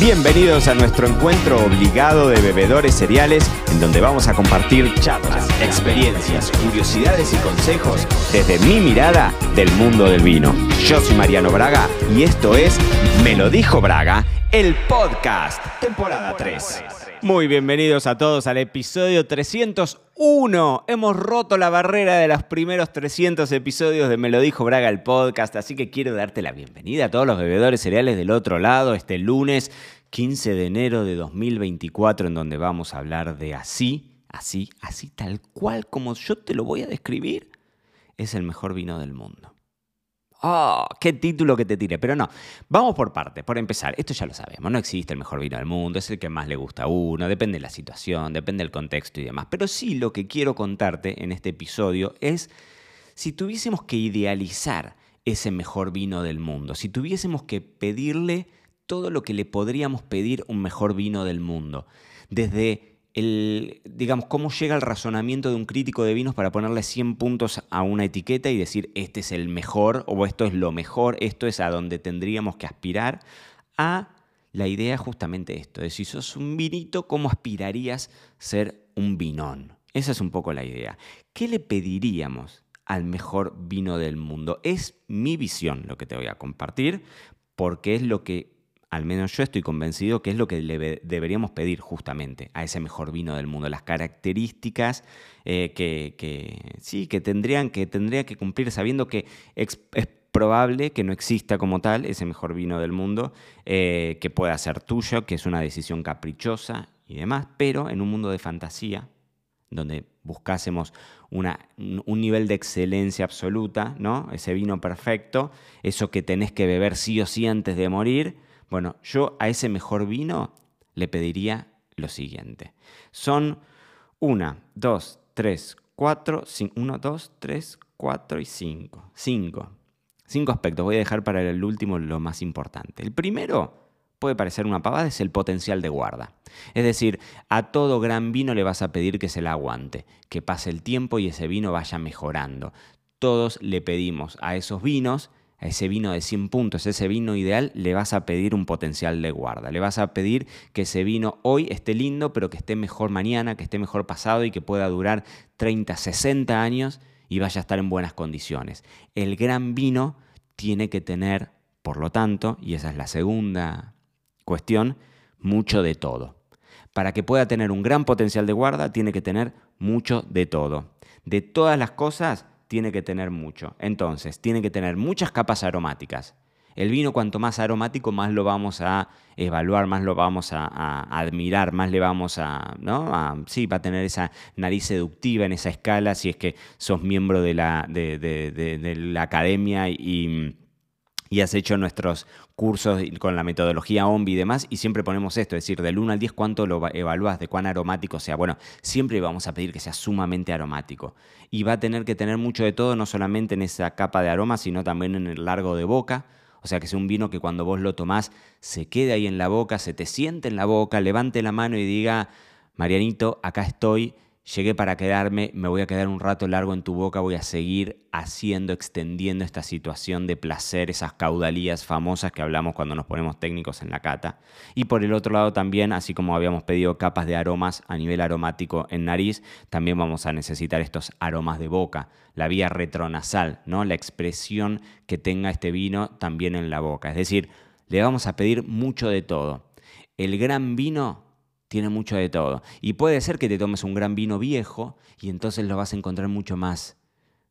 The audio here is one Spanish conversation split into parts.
Bienvenidos a nuestro encuentro obligado de bebedores cereales, en donde vamos a compartir charlas, experiencias, curiosidades y consejos desde mi mirada del mundo del vino. Yo soy Mariano Braga y esto es Me lo dijo Braga, el podcast, temporada 3. Muy bienvenidos a todos al episodio 301. Hemos roto la barrera de los primeros 300 episodios de Me lo dijo Braga el podcast, así que quiero darte la bienvenida a todos los bebedores cereales del otro lado este lunes 15 de enero de 2024 en donde vamos a hablar de así, así, así tal cual como yo te lo voy a describir. Es el mejor vino del mundo. ¡Oh! ¡Qué título que te tire! Pero no, vamos por parte. Por empezar, esto ya lo sabemos, no existe el mejor vino del mundo, es el que más le gusta a uno, depende de la situación, depende del contexto y demás. Pero sí lo que quiero contarte en este episodio es si tuviésemos que idealizar ese mejor vino del mundo, si tuviésemos que pedirle todo lo que le podríamos pedir un mejor vino del mundo, desde el, digamos, cómo llega el razonamiento de un crítico de vinos para ponerle 100 puntos a una etiqueta y decir, este es el mejor o esto es lo mejor, esto es a donde tendríamos que aspirar, a la idea justamente esto, de si sos un vinito, ¿cómo aspirarías ser un vinón? Esa es un poco la idea. ¿Qué le pediríamos al mejor vino del mundo? Es mi visión lo que te voy a compartir, porque es lo que al menos yo estoy convencido que es lo que le deberíamos pedir justamente a ese mejor vino del mundo, las características eh, que, sí, que tendrían que, tendría que cumplir sabiendo que es, probable que no exista como tal ese mejor vino del mundo, eh, que pueda ser tuyo, que es una decisión caprichosa y demás, pero en un mundo de fantasía, donde buscásemos una, un nivel de excelencia absoluta, ¿no? Ese vino perfecto, eso que tenés que beber sí o sí antes de morir, bueno, yo a ese mejor vino le pediría lo siguiente. Son una, dos, tres, cuatro, cinco, uno, dos, tres, cuatro y cinco. Cinco. Cinco aspectos. Voy a dejar para el último lo más importante. El primero puede parecer una pavada, es el potencial de guarda. Es decir, a todo gran vino le vas a pedir que se la aguante, que pase el tiempo y ese vino vaya mejorando. Todos le pedimos a esos vinos a ese vino de 100 puntos, ese vino ideal, le vas a pedir un potencial de guarda. Le vas a pedir que ese vino hoy esté lindo, pero que esté mejor mañana, que esté mejor pasado y que pueda durar 30, 60 años y vaya a estar en buenas condiciones. El gran vino tiene que tener, por lo tanto, y esa es la segunda cuestión, mucho de todo. Para que pueda tener un gran potencial de guarda, tiene que tener mucho de todo. De todas las cosas, tiene que tener mucho. Entonces, tiene que tener muchas capas aromáticas. El vino cuanto más aromático, más lo vamos a evaluar, más lo vamos a, admirar, más le vamos a, ¿no? sí, va a tener esa nariz seductiva en esa escala si es que sos miembro de la, de la academia y y has hecho nuestros cursos con la metodología OMBI y demás, y siempre ponemos esto, es decir, del 1 al 10, ¿cuánto lo evalúas de cuán aromático sea? Bueno, siempre vamos a pedir que sea sumamente aromático. Y va a tener que tener mucho de todo, no solamente en esa capa de aroma, sino también en el largo de boca. O sea, que sea un vino que cuando vos lo tomás se quede ahí en la boca, se te siente en la boca, levante la mano y diga, Marianito, acá estoy llegué para quedarme, me voy a quedar un rato largo en tu boca, voy a seguir haciendo, extendiendo esta situación de placer, esas caudalías famosas que hablamos cuando nos ponemos técnicos en la cata. Y por el otro lado también, así como habíamos pedido capas de aromas a nivel aromático en nariz, también vamos a necesitar estos aromas de boca, la vía retronasal, ¿no? la expresión que tenga este vino también en la boca. Es decir, le vamos a pedir mucho de todo. El gran vino tiene mucho de todo. Y puede ser que te tomes un gran vino viejo y entonces lo vas a encontrar mucho más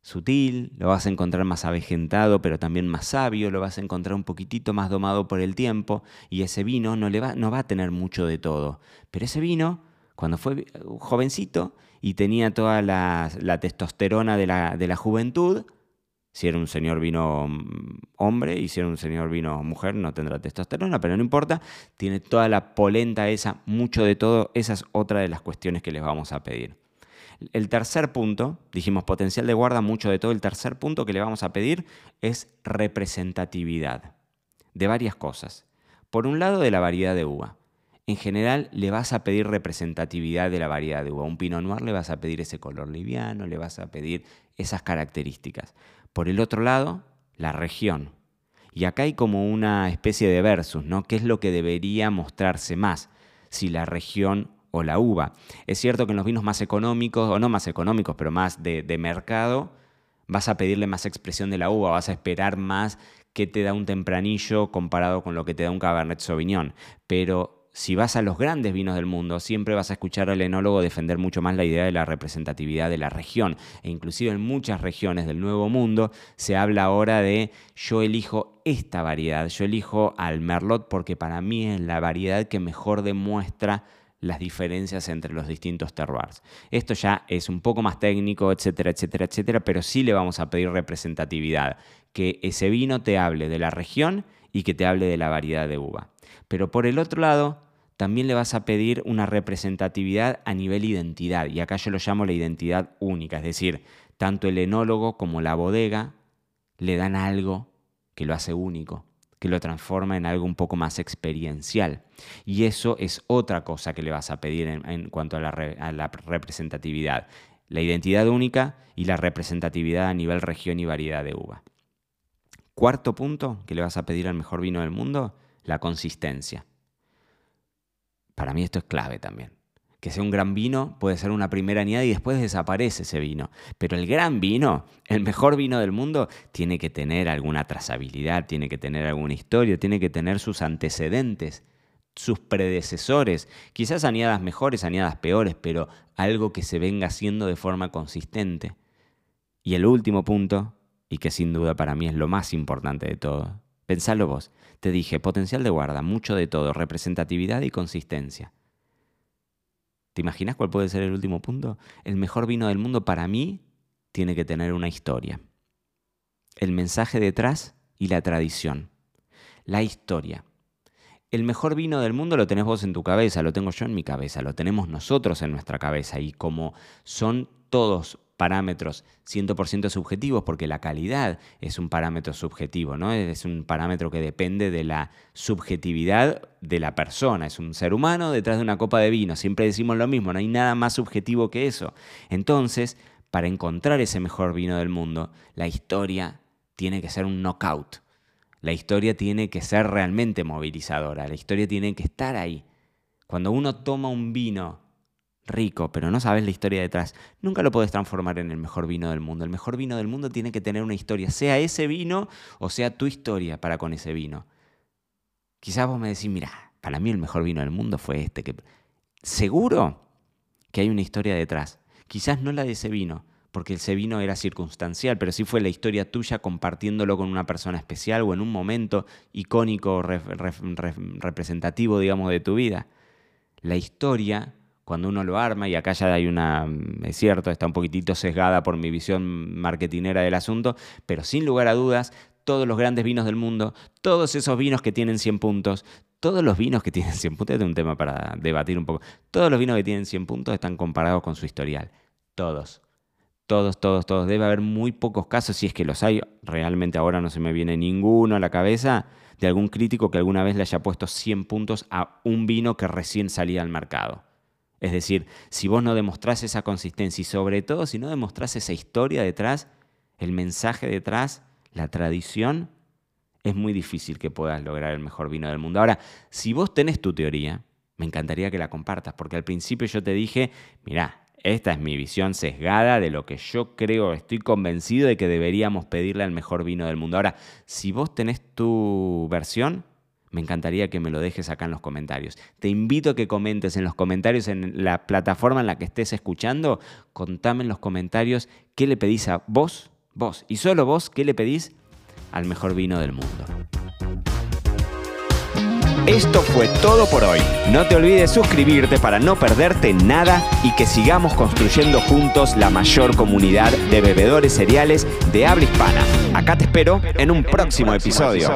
sutil, lo vas a encontrar más avejentado, pero también más sabio, lo vas a encontrar un poquitito más domado por el tiempo y ese vino no, le va, no va a tener mucho de todo. Pero ese vino, cuando fue jovencito y tenía toda la, testosterona de la, de la juventud, si era un señor vino mm, hombre y si era un señor vino mujer, no tendrá testosterona, pero no importa. Tiene toda la polenta esa, mucho de todo. Esa es otra de las cuestiones que les vamos a pedir. El tercer punto, dijimos potencial de guarda, mucho de todo. El tercer punto que le vamos a pedir es representatividad de varias cosas. Por un lado, de la variedad de uva. En general, le vas a pedir representatividad de la variedad de uva. Un Pinot Noir le vas a pedir ese color liviano, le vas a pedir esas características. Por el otro lado, la región. Y acá hay como una especie de versus, ¿no? ¿Qué es lo que debería mostrarse más? Si la región o la uva. Es cierto que en los vinos más económicos, o no más económicos, pero más de, de mercado, vas a pedirle más expresión de la uva, vas a esperar más que te da un tempranillo comparado con lo que te da un Cabernet Sauvignon. Pero si vas a los grandes vinos del mundo, siempre vas a escuchar al enólogo defender mucho más la idea de la representatividad de la región. E inclusive en muchas regiones del Nuevo Mundo se habla ahora de yo elijo esta variedad, yo elijo al Merlot porque para mí es la variedad que mejor demuestra las diferencias entre los distintos terroirs. Esto ya es un poco más técnico, etcétera, etcétera, etcétera, pero sí le vamos a pedir representatividad, que ese vino te hable de la región y que te hable de la variedad de uva. Pero por el otro lado, también le vas a pedir una representatividad a nivel identidad, y acá yo lo llamo la identidad única, es decir, tanto el enólogo como la bodega le dan algo que lo hace único, que lo transforma en algo un poco más experiencial. Y eso es otra cosa que le vas a pedir en, cuanto a la, representatividad, la identidad única y la representatividad a nivel región y variedad de uva. Cuarto punto que le vas a pedir al mejor vino del mundo, la consistencia. Para mí esto es clave también. Que sea un gran vino puede ser una primera añada y después desaparece ese vino. Pero el gran vino, el mejor vino del mundo, tiene que tener alguna trazabilidad, tiene que tener alguna historia, tiene que tener sus antecedentes, sus predecesores. Quizás añadas mejores, añadas peores, pero algo que se venga haciendo de forma consistente. Y el último punto, y que sin duda para mí es lo más importante de todo, Pensalo vos. Te dije, potencial de guarda, mucho de todo, representatividad y consistencia. ¿Te imaginas cuál puede ser el último punto? El mejor vino del mundo para mí tiene que tener una historia. El mensaje detrás y la tradición. La historia. El mejor vino del mundo lo tenés vos en tu cabeza, lo tengo yo en mi cabeza, lo tenemos nosotros en nuestra cabeza y como son todos parámetros 100% subjetivos, porque la calidad es un parámetro subjetivo, ¿no? Es un parámetro que depende de la subjetividad de la persona. Es un ser humano detrás de una copa de vino. Siempre decimos lo mismo, no hay nada más subjetivo que eso. Entonces, para encontrar ese mejor vino del mundo, la historia tiene que ser un knockout. La historia tiene que ser realmente movilizadora. La historia tiene que estar ahí. Cuando uno toma un vino rico, pero no sabes la historia detrás, nunca lo puedes transformar en el mejor vino del mundo. El mejor vino del mundo tiene que tener una historia, sea ese vino o sea tu historia para con ese vino. Quizás vos me decís, mira, para mí el mejor vino del mundo fue este. Que... Seguro que hay una historia detrás. Quizás no la de ese vino, porque ese vino era circunstancial, pero sí fue la historia tuya compartiéndolo con una persona especial o en un momento icónico, representativo, digamos, de tu vida. La historia cuando uno lo arma, y acá ya hay una, es cierto, está un poquitito sesgada por mi visión marketinera del asunto, pero sin lugar a dudas, todos los grandes vinos del mundo, todos esos vinos que tienen 100 puntos, todos los vinos que tienen 100 puntos, este es un tema para debatir un poco, todos los vinos que tienen 100 puntos están comparados con su historial, todos. Todos, todos, todos. Debe haber muy pocos casos, si es que los hay. Realmente ahora no se me viene ninguno a la cabeza de algún crítico que alguna vez le haya puesto 100 puntos a un vino que recién salía al mercado. Es decir, si vos no demostrás esa consistencia y sobre todo si no demostrás esa historia detrás, el mensaje detrás, la tradición, es muy difícil que puedas lograr el mejor vino del mundo. Ahora, si vos tenés tu teoría, me encantaría que la compartas, porque al principio yo te dije, mirá, esta es mi visión sesgada de lo que yo creo, estoy convencido de que deberíamos pedirle al mejor vino del mundo. Ahora, si vos tenés tu versión, me encantaría que me lo dejes acá en los comentarios. Te invito a que comentes en los comentarios en la plataforma en la que estés escuchando. Contame en los comentarios qué le pedís a vos, vos y solo vos, qué le pedís al mejor vino del mundo. Esto fue todo por hoy. No te olvides suscribirte para no perderte nada y que sigamos construyendo juntos la mayor comunidad de bebedores cereales de habla hispana. Acá te espero en un próximo episodio.